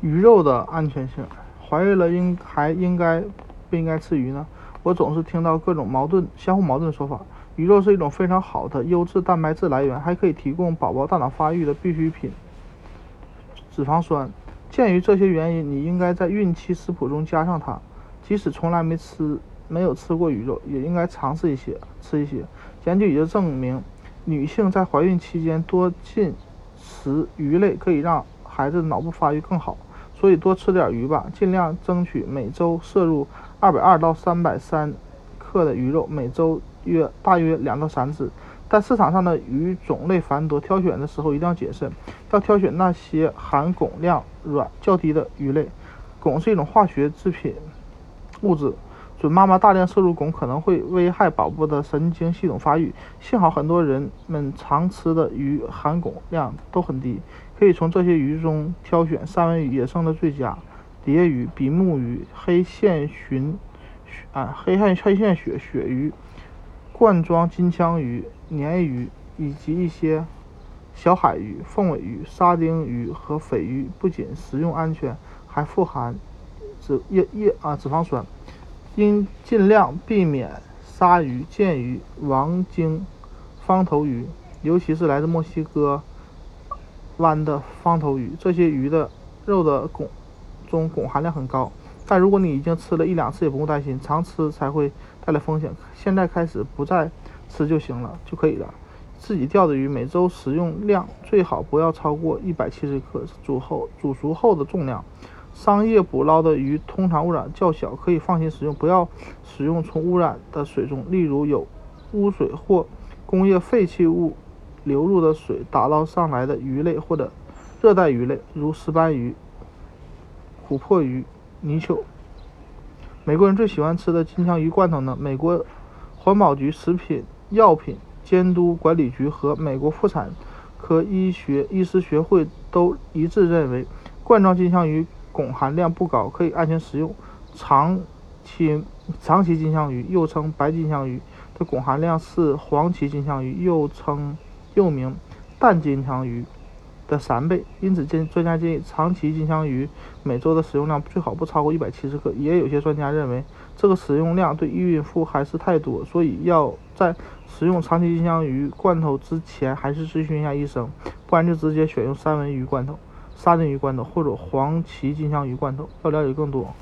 鱼肉的安全性，怀孕了应还应该不应该吃鱼呢？我总是听到各种矛盾、相互矛盾的说法。鱼肉是一种非常好的优质蛋白质来源，还可以提供宝宝大脑发育的必需品——脂肪酸。鉴于这些原因，你应该在孕期食谱中加上它。即使从来没吃、没有吃过鱼肉，也应该尝试一些吃一些。研究已经证明，女性在怀孕期间多进食鱼类可以让孩子脑部发育更好。所以多吃点鱼吧，尽量争取每周摄入二百二到三百三克的鱼肉，每周约大约两到三次。但市场上的鱼种类繁多，挑选的时候一定要谨慎，要挑选那些含汞量软较低的鱼类。汞是一种化学制品物质，准妈妈大量摄入汞可能会危害宝宝的神经系统发育。幸好很多人们常吃的鱼含汞量都很低。可以从这些鱼中挑选三文鱼，野生的最佳；蝶鱼、比目鱼、黑线鲟、啊黑线黑线鳕鳕鱼、罐装金枪鱼、鲶鱼以及一些小海鱼、凤尾鱼、沙丁鱼和鲱鱼，不仅食用安全，还富含脂叶叶啊脂肪酸。应尽量避免鲨鱼、剑鱼、王鲸、方头鱼，尤其是来自墨西哥。湾的方头鱼，这些鱼的肉的汞中汞含量很高，但如果你已经吃了一两次，也不用担心，常吃才会带来风险。现在开始不再吃就行了，就可以了。自己钓的鱼，每周食用量最好不要超过一百七十克，煮后煮熟后的重量。商业捕捞的鱼通常污染较小，可以放心食用。不要使用从污染的水中，例如有污水或工业废弃物。流入的水打捞上来的鱼类或者热带鱼类，如石斑鱼、琥珀鱼、泥鳅。美国人最喜欢吃的金枪鱼罐头呢？美国环保局食品药品监督管理局和美国妇产科医学医师学会都一致认为，罐装金枪鱼汞含量不高，可以安全食用。长期长鳍金枪鱼又称白金枪鱼的汞含量是黄鳍金枪鱼又称。又名淡金枪鱼的三倍，因此建专家建议长鳍金枪鱼每周的食用量最好不超过一百七十克。也有些专家认为这个食用量对孕妇还是太多，所以要在食用长鳍金枪鱼罐头之前还是咨询一下医生，不然就直接选用三文鱼罐头、沙丁鱼罐头或者黄鳍金枪鱼罐头。要了解更多。